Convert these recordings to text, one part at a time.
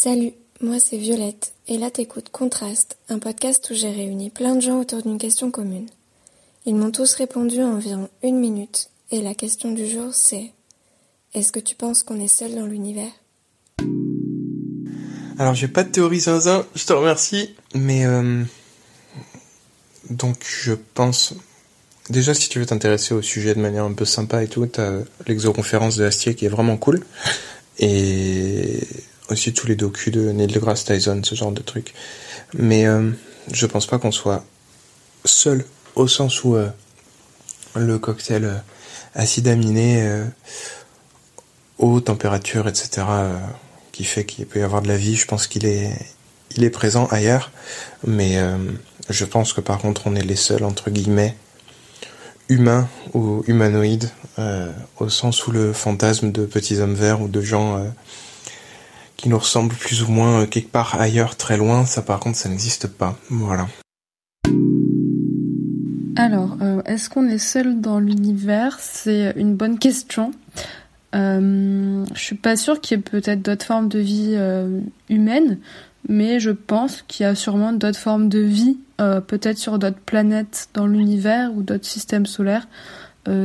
Salut, moi c'est Violette, et là t'écoutes Contraste, un podcast où j'ai réuni plein de gens autour d'une question commune. Ils m'ont tous répondu en environ une minute, et la question du jour c'est Est-ce que tu penses qu'on est seul dans l'univers? Alors j'ai pas de théorie zinzin, je te remercie, mais euh, donc je pense déjà si tu veux t'intéresser au sujet de manière un peu sympa et tout, t'as l'exoconférence de Astier qui est vraiment cool, et aussi tous les docus de Neil deGrasse Tyson, ce genre de trucs. Mais euh, je pense pas qu'on soit seul au sens où euh, le cocktail euh, acide aminé, euh, haute température, etc., qui fait qu'il peut y avoir de la vie, je pense qu'il est, il est présent ailleurs. Mais je pense que par contre, on est les seuls, entre guillemets, humains ou humanoïdes, au sens où le fantasme de petits hommes verts ou de gens qui nous ressemblent plus ou moins euh, quelque part ailleurs, très loin, ça par contre, ça n'existe pas. Voilà. Alors, euh, est-ce qu'on est seul dans l'univers? C'est une bonne question. Euh, je suis pas sûre qu'il y ait peut-être d'autres formes de vie euh, humaines, mais je pense qu'il y a sûrement d'autres formes de vie, euh, peut-être sur d'autres planètes dans l'univers ou d'autres systèmes solaires,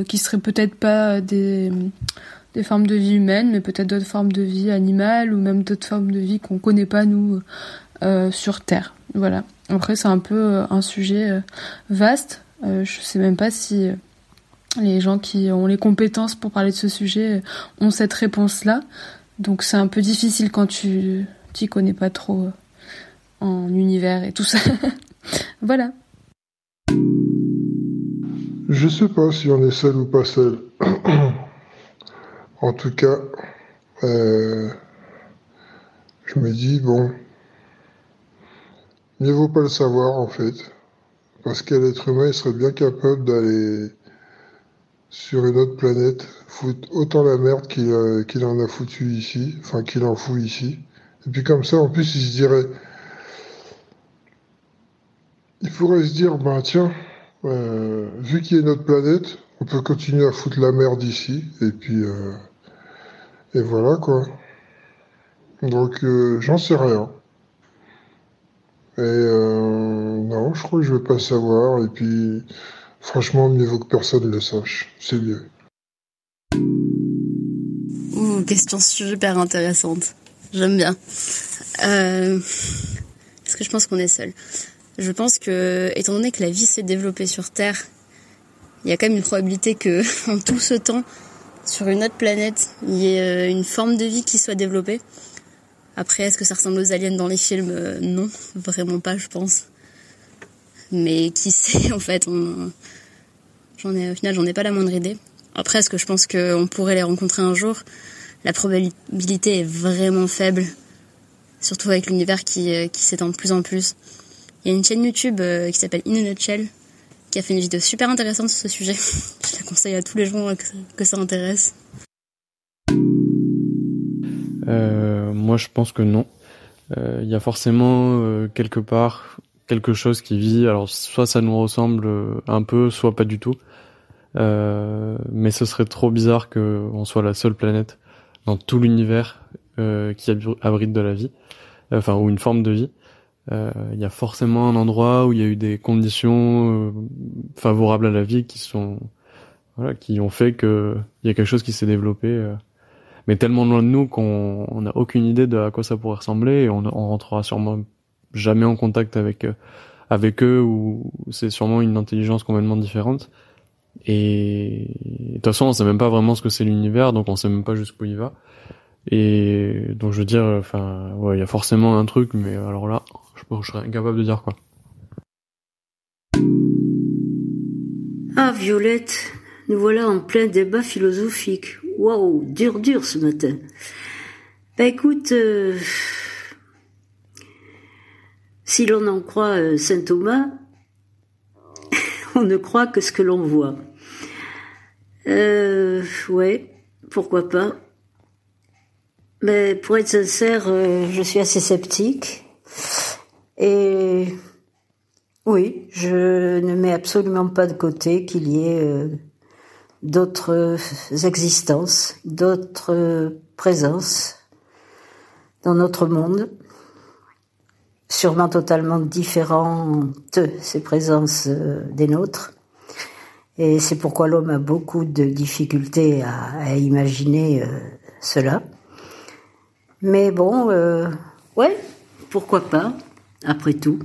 qui seraient peut-être pas des, des formes de vie humaines, mais peut-être d'autres formes de vie animales ou même d'autres formes de vie qu'on connaît pas nous euh, sur Terre. Voilà. Après, c'est un peu euh, un sujet euh, vaste. Je sais même pas si les gens qui ont les compétences pour parler de ce sujet ont cette réponse-là. Donc c'est un peu difficile quand tu t'y connais pas trop en univers et tout ça. voilà. Je sais pas si on est seul ou pas seul. en tout cas, euh, je me dis, bon, mieux vaut pas le savoir en fait. Parce qu'un être humain il serait bien capable d'aller sur une autre planète, foutre autant la merde qu'il euh, qu'il en a foutu ici, enfin qu'il en fout ici. Et puis comme ça, en plus, il se dirait, il pourrait se dire, ben tiens, euh, vu qu'il y a une autre planète, on peut continuer à foutre la merde ici, et puis, et voilà quoi. Donc, euh, j'en sais rien. Et euh, non, je crois que je vais pas savoir, et puis, franchement, mieux vaut que personne le sache, c'est mieux. Ouh, question super intéressante. J'aime bien. Euh, Est-ce que je pense qu'on est seul? Je pense que, étant donné que la vie s'est développée sur Terre, il y a quand même une probabilité que, en tout ce temps, sur une autre planète, il y ait euh, une forme de vie qui soit développée. Après, est-ce que ça ressemble aux aliens dans les films? Euh, Non, vraiment pas, je pense. Mais qui sait, en fait, j'en ai, au final, j'en ai pas la moindre idée. Après, est-ce que je pense qu'on pourrait les rencontrer un jour? La probabilité est vraiment faible, surtout avec l'univers qui, euh, qui s'étend de plus en plus. Il y a une chaîne YouTube qui s'appelle In a Nutshell qui a fait une vidéo super intéressante sur ce sujet. Je la conseille à tous les gens que, ça intéresse. Euh, moi, je pense que non. Euh, Il y a forcément euh, quelque part quelque chose qui vit. Alors, soit ça nous ressemble euh, un peu, soit pas du tout. Euh, mais ce serait trop bizarre que on soit la seule planète dans tout l'univers euh, qui abri- abrite de la vie, enfin ou une forme de vie. Euh, Il y a forcément un endroit où il y a eu des conditions euh, favorables à la vie qui sont voilà qui ont fait que il y a quelque chose qui s'est développé. euh, mais tellement loin de nous qu'on on n'a aucune idée de à quoi ça pourrait ressembler et on, on rentrera sûrement jamais en contact avec avec eux ou c'est sûrement une intelligence complètement différente et de toute façon on sait même pas vraiment ce que c'est l'univers donc on sait même pas jusqu'où il va et donc je veux dire enfin ouais il y a forcément un truc mais alors là je, je serais incapable de dire quoi Ah, Violette, nous voilà en plein débat philosophique. Waouh, dur, dur ce matin. Bah écoute, euh, si l'on en croit euh, saint Thomas, on ne croit que ce que l'on voit. Euh, ouais, pourquoi pas. Mais pour être sincère, euh, je suis assez sceptique. Et oui, je ne mets absolument pas de côté qu'il y ait euh, d'autres existences, d'autres présences. dans notre monde, sûrement totalement différentes, ces présences euh, des nôtres. Et c'est pourquoi l'homme a beaucoup de difficultés à, imaginer euh, cela. Mais bon, ouais, pourquoi pas, après tout.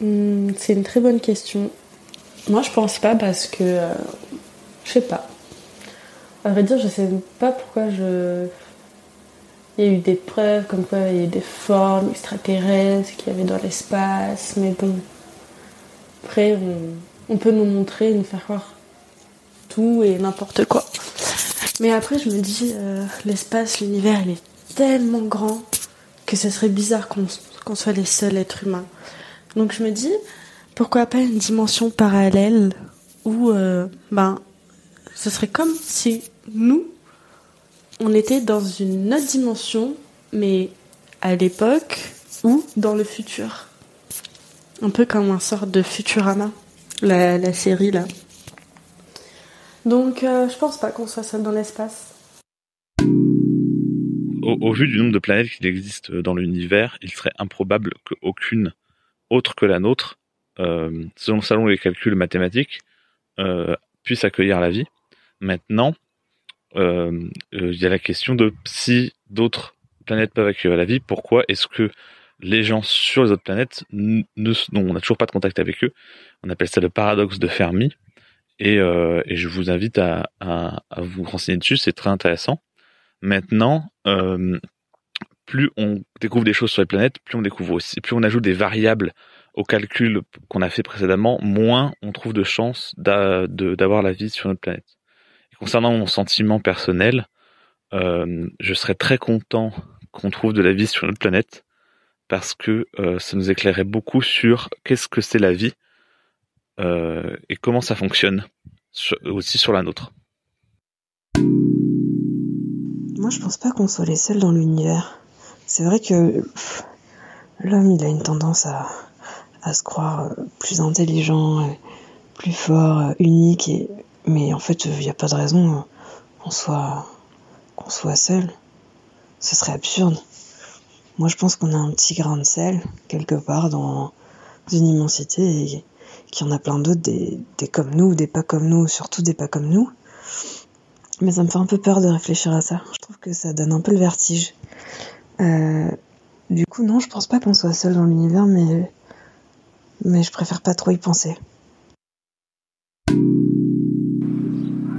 Hmm, c'est une très bonne question. Moi, je pense pas parce que. Euh, je sais pas. À vrai dire, je sais pas pourquoi je. Il y a eu des preuves comme quoi il y a eu des formes extraterrestres qu'il y avait dans l'espace, mais bon. Après, on, peut nous montrer, nous faire croire tout et n'importe quoi. Mais après, je me dis, euh, l'espace, l'univers, il est tellement grand que ce serait bizarre qu'on soit les seuls êtres humains. Donc je me dis, pourquoi pas une dimension parallèle où, euh, ben, ce serait comme si nous, on était dans une autre dimension, mais à l'époque ou dans le futur. Un peu comme un sort de Futurama, la, série là. Donc euh, je pense pas qu'on soit seul dans l'espace. Au, vu du nombre de planètes qu'il existe dans l'univers, il serait improbable qu'aucune autre que la nôtre, euh, selon, les calculs mathématiques, euh, puisse accueillir la vie. Maintenant, il y a la question de si d'autres planètes peuvent accueillir la vie, pourquoi est-ce que les gens sur les autres planètes, ne, on n'a toujours pas de contact avec eux. On appelle ça le paradoxe de Fermi. Et, euh, je vous invite à, vous renseigner dessus, c'est très intéressant. Maintenant, euh, plus on découvre des choses sur les planètes, plus on découvre aussi, plus on ajoute des variables au calcul qu'on a fait précédemment, moins on trouve de chances d'avoir la vie sur notre planète. concernant mon sentiment personnel, euh, je serais très content qu'on trouve de la vie sur notre planète parce que euh, ça nous éclairait beaucoup sur qu'est-ce que c'est la vie euh, et comment ça fonctionne aussi sur la nôtre. Moi, je pense pas qu'on soit les seuls dans l'univers. C'est vrai que l'homme, il a une tendance à, se croire euh, plus intelligent, plus fort, unique, et, mais en fait, il n'y a pas de raison qu'on soit, qu'on soit seul. Ce serait absurde. Moi, je pense qu'on a un petit grain de sel, quelque part, dans une immensité, et qu'il y en a plein d'autres, des, comme nous, des pas comme nous, surtout des pas comme nous. Mais ça me fait un peu peur de réfléchir à ça. Je trouve que ça donne un peu le vertige. Euh, du coup, non, je pense pas qu'on soit seul dans l'univers, mais, mais je préfère pas trop y penser.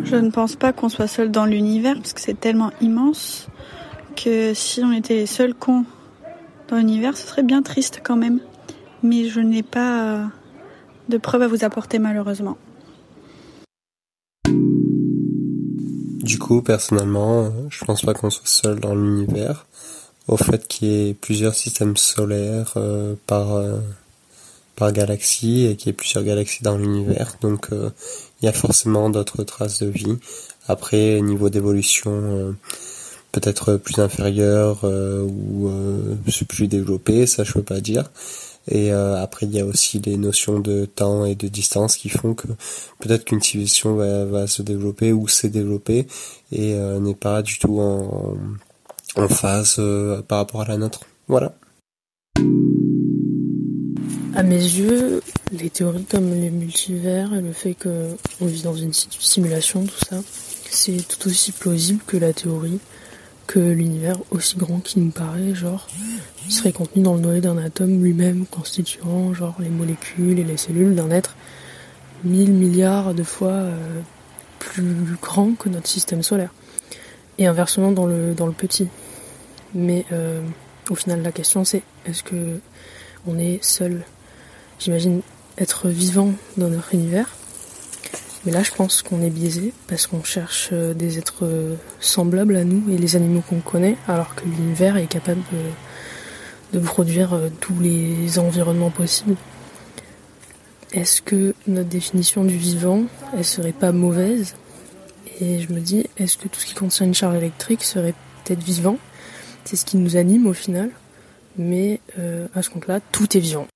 Je ne pense pas qu'on soit seul dans l'univers parce que c'est tellement immense que si on était les seuls cons dans l'univers, ce serait bien triste quand même. Mais je n'ai pas euh, de preuves à vous apporter malheureusement. Du coup, personnellement, euh, je pense pas qu'on soit seul dans l'univers. Au fait qu'il y ait plusieurs systèmes solaires euh, par par galaxie et qu'il y ait plusieurs galaxies dans l'univers, donc il y a forcément d'autres traces de vie. Après, niveau d'évolution peut-être plus inférieur euh, ou euh, plus développé, ça je peux pas dire. Et euh, après il y a aussi les notions de temps et de distance qui font que peut-être qu'une civilisation va, se développer ou s'est développée et n'est pas du tout en, phase par rapport à la nôtre. Voilà. À mes yeux, les théories comme les multivers et le fait qu'on vit dans une simulation, tout ça, c'est tout aussi plausible que la théorie que l'univers aussi grand qu'il nous paraît, genre, serait contenu dans le noyau d'un atome lui-même constituant, genre, les molécules et les cellules d'un être mille milliards de fois euh, plus grand que notre système solaire. Et inversement dans le, dans le petit. Mais euh, au final, la question c'est est-ce que on est seul? J'imagine être vivant dans notre univers mais là, je pense qu'on est biaisé parce qu'on cherche euh, des êtres euh, semblables à nous et les animaux qu'on connaît, alors que l'univers est capable de, produire euh, tous les environnements possibles. Est-ce que notre définition du vivant, elle serait pas mauvaise? Et je me dis, est-ce que tout ce qui contient une charge électrique serait peut-être vivant? C'est ce qui nous anime au final. Mais à ce compte-là, tout est vivant.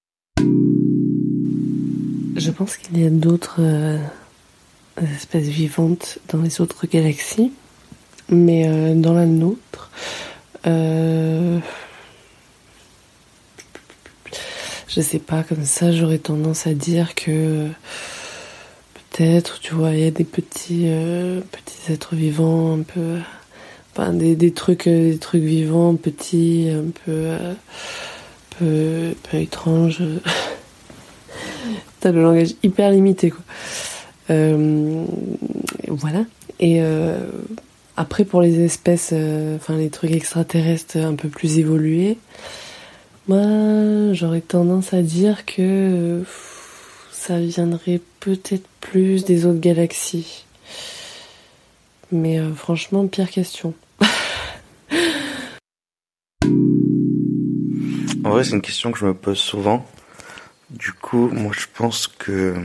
Je pense qu'il y a d'autres espèces vivantes dans les autres galaxies. Mais euh, dans la nôtre, euh, je sais pas, comme ça, j'aurais tendance à dire que peut-être, tu vois, il y a des petits, euh, petits êtres vivants un peu, enfin, des, des trucs, des trucs vivants, petits, un peu, peu, peu étranges. T'as le langage hyper limité, quoi. Euh, voilà. Et euh, après, pour les espèces, euh, enfin les trucs extraterrestres un peu plus évolués, moi, j'aurais tendance à dire que ça viendrait peut-être plus des autres galaxies. Mais franchement, pire question. en vrai, c'est une question que je me pose souvent. Du coup, moi, je pense que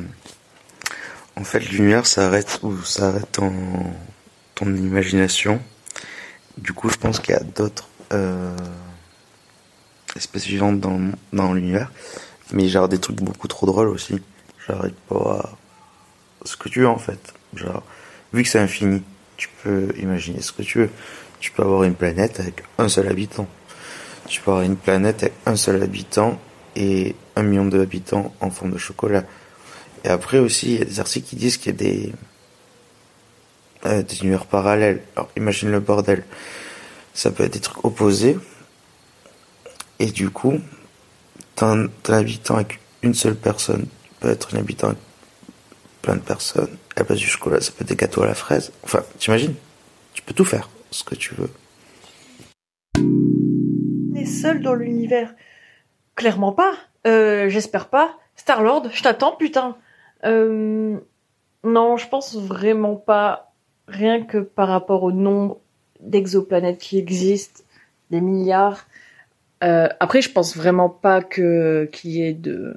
en fait, l'univers s'arrête où s'arrête ton, ton imagination. Du coup, je pense qu'il y a d'autres euh, espèces vivantes dans, dans l'univers. Mais genre des trucs beaucoup trop drôles aussi. J'arrête pas ce que tu veux en fait. Genre, vu que c'est infini, tu peux imaginer ce que tu veux. Tu peux avoir une planète avec un seul habitant. Tu peux avoir une planète avec un seul habitant et un million d'habitants en forme de chocolat. Et après aussi, il y a des articles qui disent qu'il y a des, euh, univers parallèles. Alors imagine le bordel. Ça peut être des trucs opposés. Et du coup, t'as un, habitant avec une seule personne. peut être un habitant avec plein de personnes. La place du chocolat, ça peut être des gâteaux à la fraise. Enfin, t'imagines? Tu peux tout faire, ce que tu veux. On est seul dans l'univers. Clairement pas. Euh, j'espère pas. Star-Lord, je t'attends, putain. Euh, non, je pense vraiment pas. Rien que par rapport au nombre d'exoplanètes qui existent, des milliards. Euh, après, je pense vraiment pas que qu'il y ait de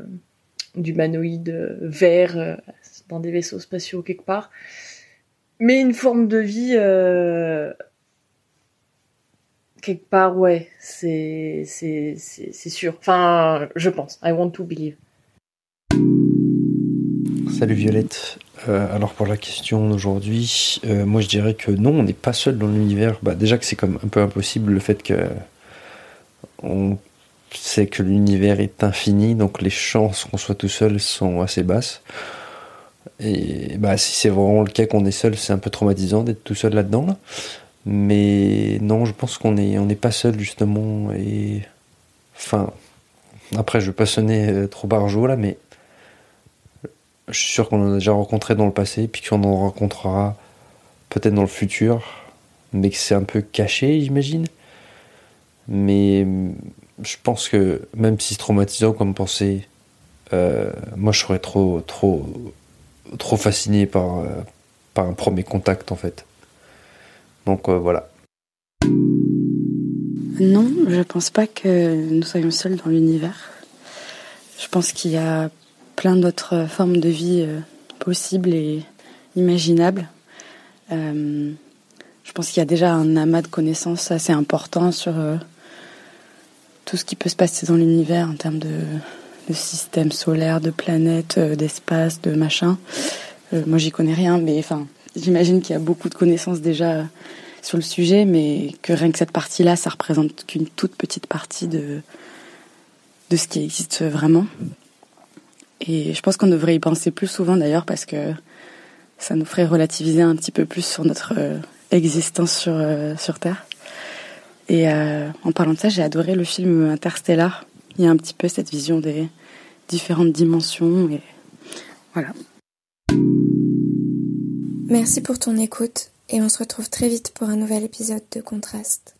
d'humanoïdes verts euh, dans des vaisseaux spatiaux quelque part. Mais une forme de vie quelque part, ouais, c'est c'est c'est sûr. Enfin, je pense. I want to believe. Salut Violette. Euh, alors pour la question d'aujourd'hui, euh, moi je dirais que non, on n'est pas seul dans l'univers. Bah, déjà que c'est comme un peu impossible le fait que on sait que l'univers est infini, donc les chances qu'on soit tout seul sont assez basses. Et bah si c'est vraiment le cas qu'on est seul, c'est un peu traumatisant d'être tout seul là-dedans. Mais non, je pense qu'on est on n'est pas seul justement. Et enfin, après je veux pas sonner euh, trop barjot là, mais je suis sûr qu'on en a déjà rencontré dans le passé, puis qu'on en rencontrera peut-être dans le futur, mais que c'est un peu caché, j'imagine. Mais mm, je pense que même si c'est traumatisant comme pensée, euh, moi je serais trop, trop, trop fasciné par, euh, par un premier contact en fait. Donc euh, voilà. Non, je pense pas que nous soyons seuls dans l'univers. Je pense qu'il y a plein d'autres formes de vie euh, possibles et imaginables. Euh, je pense qu'il y a déjà un amas de connaissances assez important sur euh, tout ce qui peut se passer dans l'univers en termes de, de système solaire, de planètes, d'espace, de machin. moi, j'y connais rien, mais enfin, j'imagine qu'il y a beaucoup de connaissances déjà sur le sujet, mais que rien que cette partie-là, ça représente qu'une toute petite partie de de ce qui existe vraiment. Et je pense qu'on devrait y penser plus souvent d'ailleurs parce que ça nous ferait relativiser un petit peu plus sur notre euh, existence sur, euh, sur Terre. Et euh, en parlant de ça, j'ai adoré le film Interstellar. Il y a un petit peu cette vision des différentes dimensions et voilà. Merci pour ton écoute et on se retrouve très vite pour un nouvel épisode de Contraste.